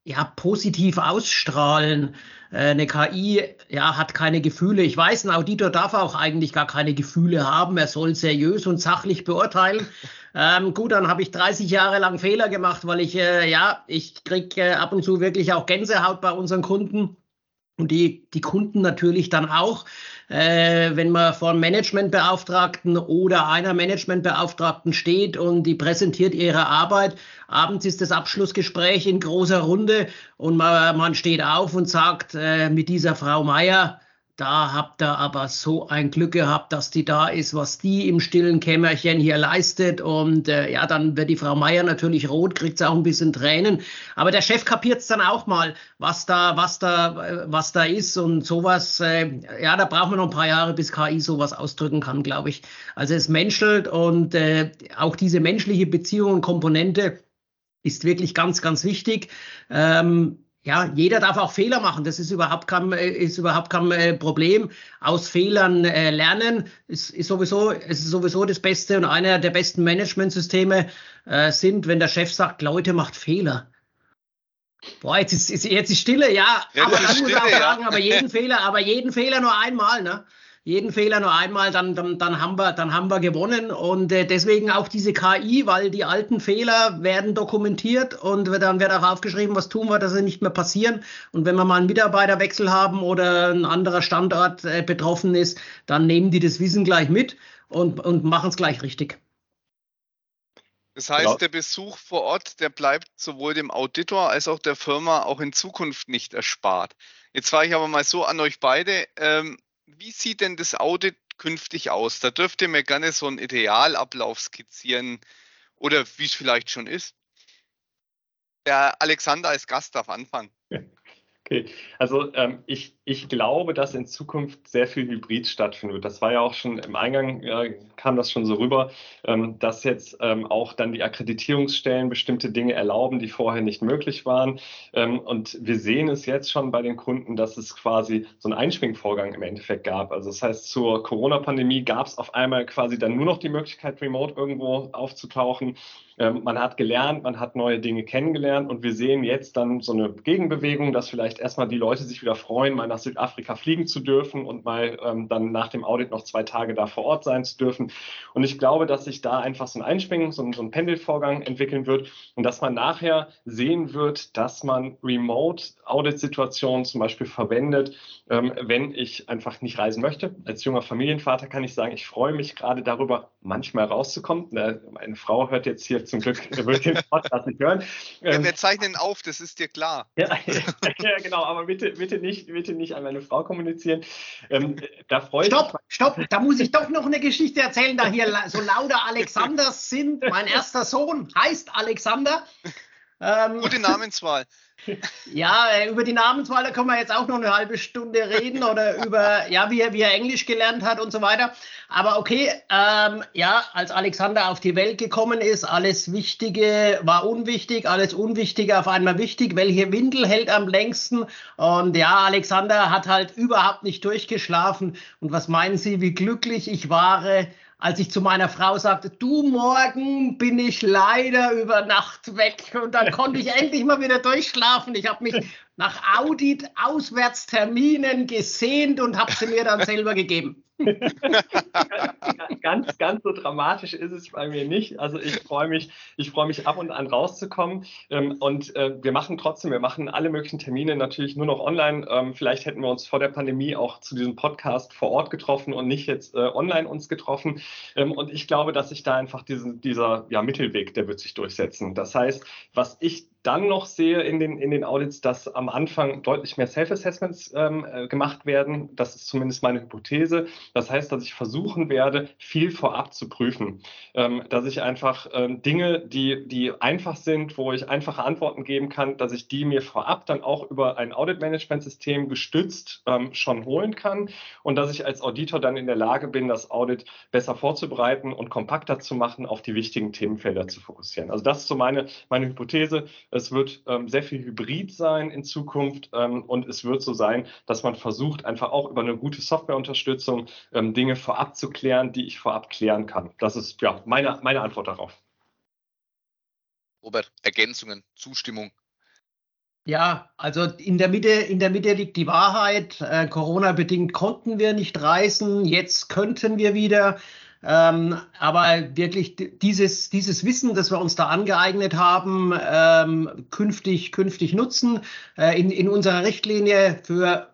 ja, positiv ausstrahlen. Äh, eine KI ja, hat keine Gefühle. Ich weiß, ein Auditor darf auch eigentlich gar keine Gefühle haben. Er soll seriös und sachlich beurteilen. Ähm, gut, dann habe ich 30 Jahre lang Fehler gemacht, weil ich, äh, ja, ich kriege äh, ab und zu wirklich auch Gänsehaut bei unseren Kunden. Und die, die Kunden natürlich dann auch, äh, wenn man vor einem Managementbeauftragten oder einer Managementbeauftragten steht und die präsentiert ihre Arbeit. Abends ist das Abschlussgespräch in großer Runde und man, man steht auf und sagt äh, mit dieser Frau Meier, da habt ihr aber so ein Glück gehabt, dass die da ist, was die im stillen Kämmerchen hier leistet. Und äh, ja, dann wird die Frau Meier natürlich rot, kriegt sie auch ein bisschen Tränen. Aber der Chef kapiert es dann auch mal, was da, was da, äh, was da ist und sowas. Äh, ja, da braucht man noch ein paar Jahre, bis KI sowas ausdrücken kann, glaube ich. Also es menschelt und äh, auch diese menschliche Beziehung und Komponente ist wirklich ganz, ganz wichtig. Ähm, ja, jeder darf auch Fehler machen. Das ist überhaupt kein, äh, ist überhaupt kein äh, Problem. Aus Fehlern äh, lernen ist, ist, sowieso, ist sowieso das Beste und einer der besten Managementsysteme äh, sind, wenn der Chef sagt, Leute, macht Fehler. Boah, jetzt ist, jetzt ist Stille, ja. ja aber ich muss auch sagen, ja. aber jeden Fehler, aber jeden Fehler nur einmal, ne? Jeden Fehler nur einmal, dann, dann, dann, haben, wir, dann haben wir gewonnen. Und äh, deswegen auch diese KI, weil die alten Fehler werden dokumentiert und dann wird auch aufgeschrieben, was tun wir, dass sie nicht mehr passieren. Und wenn wir mal einen Mitarbeiterwechsel haben oder ein anderer Standort äh, betroffen ist, dann nehmen die das Wissen gleich mit und, und machen es gleich richtig. Das heißt, ja. der Besuch vor Ort, der bleibt sowohl dem Auditor als auch der Firma auch in Zukunft nicht erspart. Jetzt frage ich aber mal so an euch beide. Ähm, wie sieht denn das Audit künftig aus? Da dürft ihr mir gerne so einen Idealablauf skizzieren oder wie es vielleicht schon ist. Der Alexander als Gast darf anfangen. Okay, also ähm, ich, ich glaube, dass in Zukunft sehr viel Hybrid stattfinden wird. Das war ja auch schon im Eingang, äh, kam das schon so rüber, ähm, dass jetzt ähm, auch dann die Akkreditierungsstellen bestimmte Dinge erlauben, die vorher nicht möglich waren. Ähm, und wir sehen es jetzt schon bei den Kunden, dass es quasi so einen Einschwingvorgang im Endeffekt gab. Also das heißt, zur Corona-Pandemie gab es auf einmal quasi dann nur noch die Möglichkeit, remote irgendwo aufzutauchen. Ähm, man hat gelernt, man hat neue Dinge kennengelernt und wir sehen jetzt dann so eine Gegenbewegung, dass vielleicht erstmal die Leute sich wieder freuen, mal nach Südafrika fliegen zu dürfen und mal ähm, dann nach dem Audit noch zwei Tage da vor Ort sein zu dürfen. Und ich glaube, dass sich da einfach so ein Einschwingen, so ein, so ein Pendelvorgang entwickeln wird und dass man nachher sehen wird, dass man Remote-Audit-Situationen zum Beispiel verwendet, ähm, wenn ich einfach nicht reisen möchte. Als junger Familienvater kann ich sagen, ich freue mich gerade darüber, manchmal rauszukommen. Meine Frau hört jetzt hier zum Glück, wird den Podcast nicht hören. Ja, wir ähm, zeichnen auf, das ist dir klar. Ja, ja, genau, aber bitte, bitte, nicht, bitte nicht an meine Frau kommunizieren. Ähm, da freue stopp, stopp, da muss ich doch noch eine Geschichte erzählen, da hier so lauter Alexanders sind. Mein erster Sohn heißt Alexander. Ähm, Gute Namenswahl. Ja, äh, über die Namenswahl, da können wir jetzt auch noch eine halbe Stunde reden oder über, ja, wie er, wie er Englisch gelernt hat und so weiter. Aber okay, ähm, ja, als Alexander auf die Welt gekommen ist, alles Wichtige war unwichtig, alles Unwichtige auf einmal wichtig. Welche Windel hält am längsten? Und ja, Alexander hat halt überhaupt nicht durchgeschlafen. Und was meinen Sie, wie glücklich ich war, als ich zu meiner Frau sagte, du morgen bin ich leider über Nacht weg und dann konnte ich endlich mal wieder durchschlafen. Ich habe mich nach Audit-Auswärtsterminen gesehnt und habe sie mir dann selber gegeben. ganz, ganz so dramatisch ist es bei mir nicht. Also ich freue mich, ich freue mich ab und an rauszukommen. Ähm, und äh, wir machen trotzdem, wir machen alle möglichen Termine natürlich nur noch online. Ähm, vielleicht hätten wir uns vor der Pandemie auch zu diesem Podcast vor Ort getroffen und nicht jetzt äh, online uns getroffen. Ähm, und ich glaube, dass sich da einfach diesen, dieser ja, Mittelweg, der wird sich durchsetzen. Das heißt, was ich dann noch sehe in den, in den Audits, dass am Anfang deutlich mehr Self-Assessments ähm, äh, gemacht werden. Das ist zumindest meine Hypothese. Das heißt, dass ich versuchen werde, viel vorab zu prüfen. Ähm, dass ich einfach ähm, Dinge, die, die einfach sind, wo ich einfache Antworten geben kann, dass ich die mir vorab dann auch über ein Audit-Management-System gestützt ähm, schon holen kann und dass ich als Auditor dann in der Lage bin, das Audit besser vorzubereiten und kompakter zu machen, auf die wichtigen Themenfelder zu fokussieren. Also das ist so meine, meine Hypothese. Es wird ähm, sehr viel Hybrid sein in Zukunft ähm, und es wird so sein, dass man versucht, einfach auch über eine gute Softwareunterstützung ähm, Dinge vorab zu klären, die ich vorab klären kann. Das ist ja meine, meine Antwort darauf. Robert, Ergänzungen, Zustimmung. Ja, also in der Mitte, in der Mitte liegt die Wahrheit. Äh, Corona-bedingt konnten wir nicht reisen. Jetzt könnten wir wieder. Ähm, aber wirklich dieses, dieses Wissen, das wir uns da angeeignet haben, ähm, künftig, künftig nutzen. Äh, in, in unserer Richtlinie für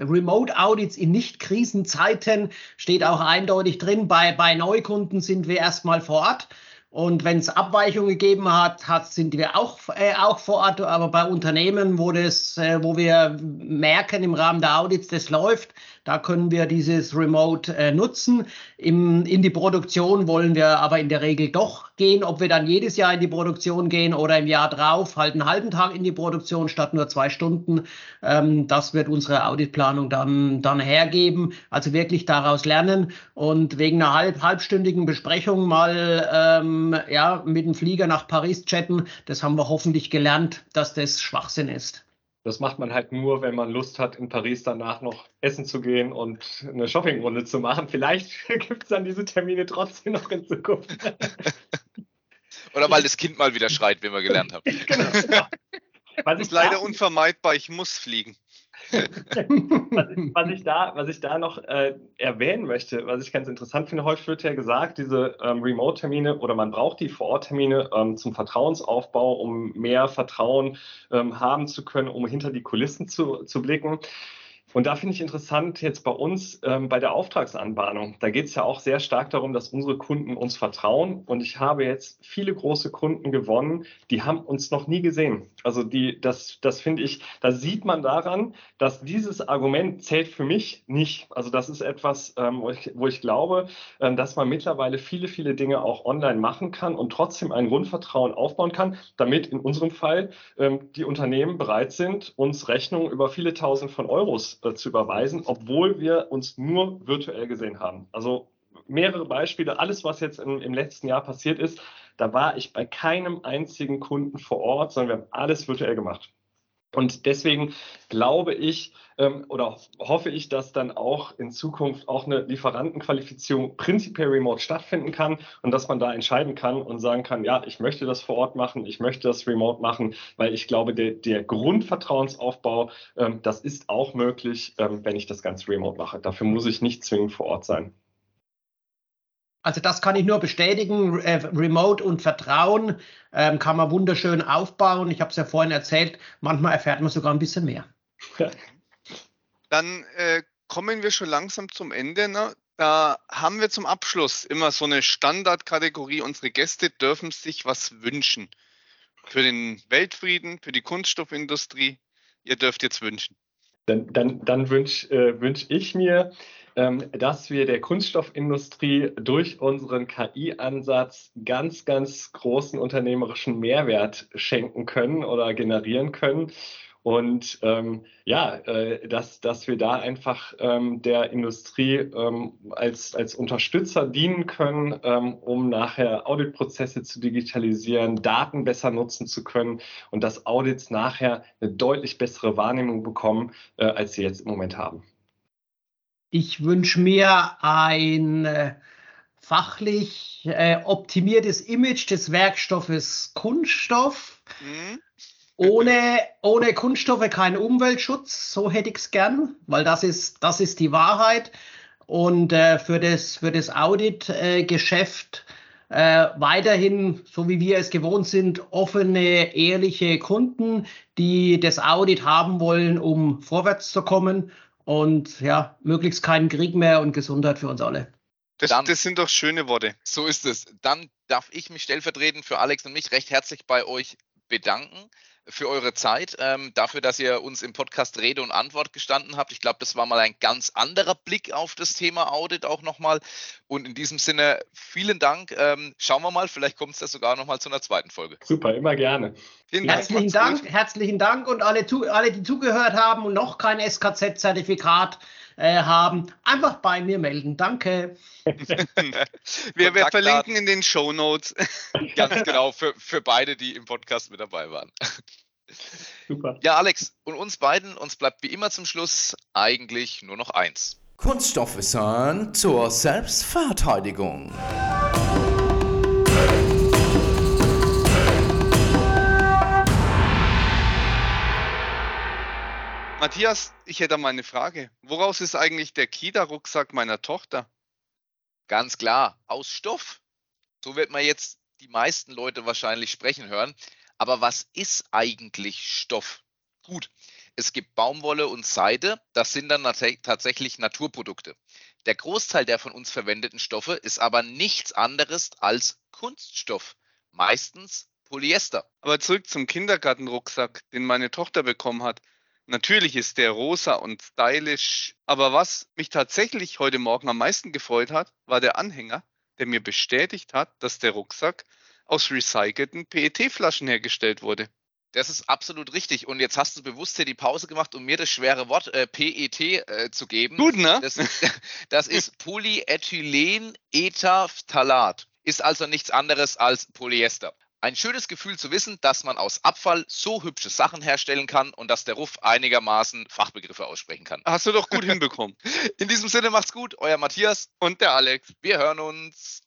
Remote Audits in Nicht-Krisenzeiten steht auch eindeutig drin, bei, bei Neukunden sind wir erstmal vor Ort. Und wenn es Abweichungen gegeben hat, hat, sind wir auch, äh, auch vor Ort. Aber bei Unternehmen, wo, das, äh, wo wir merken im Rahmen der Audits, das läuft, da können wir dieses Remote äh, nutzen. Im, in die Produktion wollen wir aber in der Regel doch gehen. Ob wir dann jedes Jahr in die Produktion gehen oder im Jahr drauf halt einen halben Tag in die Produktion statt nur zwei Stunden, ähm, das wird unsere Auditplanung dann, dann hergeben. Also wirklich daraus lernen und wegen einer halb, halbstündigen Besprechung mal ähm, ja, mit dem Flieger nach Paris chatten, das haben wir hoffentlich gelernt, dass das Schwachsinn ist. Das macht man halt nur, wenn man Lust hat, in Paris danach noch essen zu gehen und eine Shoppingrunde zu machen. Vielleicht gibt es dann diese Termine trotzdem noch in Zukunft. Oder weil das Kind mal wieder schreit, wie wir gelernt haben. genau. Das ist leider unvermeidbar, ich muss fliegen was, ich, was, ich, da, was ich da noch äh, erwähnen möchte, was ich ganz interessant finde, häufig wird ja gesagt, diese ähm, Remote-Termine oder man braucht die Vor-Ort-Termine ähm, zum Vertrauensaufbau, um mehr Vertrauen ähm, haben zu können, um hinter die Kulissen zu, zu blicken. Und da finde ich interessant jetzt bei uns ähm, bei der Auftragsanbahnung. Da geht es ja auch sehr stark darum, dass unsere Kunden uns vertrauen. Und ich habe jetzt viele große Kunden gewonnen, die haben uns noch nie gesehen. Also die, das, das finde ich, da sieht man daran, dass dieses Argument zählt für mich nicht. Also das ist etwas, ähm, wo, ich, wo ich glaube, ähm, dass man mittlerweile viele, viele Dinge auch online machen kann und trotzdem ein Grundvertrauen aufbauen kann, damit in unserem Fall ähm, die Unternehmen bereit sind, uns Rechnungen über viele tausend von Euros zu überweisen, obwohl wir uns nur virtuell gesehen haben. Also mehrere Beispiele, alles, was jetzt im, im letzten Jahr passiert ist, da war ich bei keinem einzigen Kunden vor Ort, sondern wir haben alles virtuell gemacht. Und deswegen glaube ich ähm, oder hoffe ich, dass dann auch in Zukunft auch eine Lieferantenqualifizierung prinzipiell remote stattfinden kann und dass man da entscheiden kann und sagen kann, ja, ich möchte das vor Ort machen, ich möchte das remote machen, weil ich glaube, der, der Grundvertrauensaufbau, ähm, das ist auch möglich, ähm, wenn ich das Ganze remote mache. Dafür muss ich nicht zwingend vor Ort sein. Also das kann ich nur bestätigen. Äh, Remote und Vertrauen ähm, kann man wunderschön aufbauen. Ich habe es ja vorhin erzählt, manchmal erfährt man sogar ein bisschen mehr. Dann äh, kommen wir schon langsam zum Ende. Ne? Da haben wir zum Abschluss immer so eine Standardkategorie. Unsere Gäste dürfen sich was wünschen. Für den Weltfrieden, für die Kunststoffindustrie. Ihr dürft jetzt wünschen. Dann, dann, dann wünsche äh, wünsch ich mir, dass wir der Kunststoffindustrie durch unseren KI-Ansatz ganz, ganz großen unternehmerischen Mehrwert schenken können oder generieren können. Und ähm, ja, äh, dass, dass wir da einfach ähm, der Industrie ähm, als, als Unterstützer dienen können, ähm, um nachher Auditprozesse zu digitalisieren, Daten besser nutzen zu können und dass Audits nachher eine deutlich bessere Wahrnehmung bekommen, äh, als sie jetzt im Moment haben. Ich wünsche mir ein äh, fachlich äh, optimiertes Image des Werkstoffes Kunststoff. Mhm. ohne, ohne Kunststoffe kein Umweltschutz, so hätte ich es gern, weil das ist, das ist die Wahrheit. Und äh, für das, für das Audit-Geschäft äh, weiterhin, so wie wir es gewohnt sind, offene, ehrliche Kunden, die das Audit haben wollen, um vorwärts zu kommen und ja, möglichst keinen Krieg mehr und Gesundheit für uns alle. Das, Dann, das sind doch schöne Worte. So ist es. Dann darf ich mich stellvertretend für Alex und mich recht herzlich bei euch bedanken für eure Zeit, ähm, dafür, dass ihr uns im Podcast Rede und Antwort gestanden habt. Ich glaube, das war mal ein ganz anderer Blick auf das Thema Audit auch nochmal. Und in diesem Sinne, vielen Dank. Ähm, schauen wir mal, vielleicht kommt es da sogar nochmal zu einer zweiten Folge. Super, immer gerne. Vielen herzlichen Dank, Dank herzlichen Dank und alle, alle, die zugehört haben und noch kein SKZ-Zertifikat äh, haben, einfach bei mir melden. Danke. wir, wir, verlinken in den Show Notes. Ganz genau, für, für beide, die im Podcast mit dabei waren. Super. Ja, Alex, und uns beiden, uns bleibt wie immer zum Schluss eigentlich nur noch eins. Kunststoffwissern zur Selbstverteidigung. Matthias, ich hätte mal eine Frage. Woraus ist eigentlich der Kita-Rucksack meiner Tochter? Ganz klar, aus Stoff. So wird man jetzt die meisten Leute wahrscheinlich sprechen hören. Aber was ist eigentlich Stoff? Gut, es gibt Baumwolle und Seide, das sind dann tatsächlich Naturprodukte. Der Großteil der von uns verwendeten Stoffe ist aber nichts anderes als Kunststoff, meistens Polyester. Aber zurück zum Kindergartenrucksack, den meine Tochter bekommen hat. Natürlich ist der rosa und stylisch, aber was mich tatsächlich heute Morgen am meisten gefreut hat, war der Anhänger, der mir bestätigt hat, dass der Rucksack aus recycelten PET-Flaschen hergestellt wurde. Das ist absolut richtig. Und jetzt hast du bewusst hier die Pause gemacht, um mir das schwere Wort äh, PET äh, zu geben. Gut, ne? Das, das ist Polyethylenetaphthalat. Ist also nichts anderes als Polyester. Ein schönes Gefühl zu wissen, dass man aus Abfall so hübsche Sachen herstellen kann und dass der Ruff einigermaßen Fachbegriffe aussprechen kann. Hast du doch gut hinbekommen. In diesem Sinne macht's gut, euer Matthias und der Alex. Wir hören uns.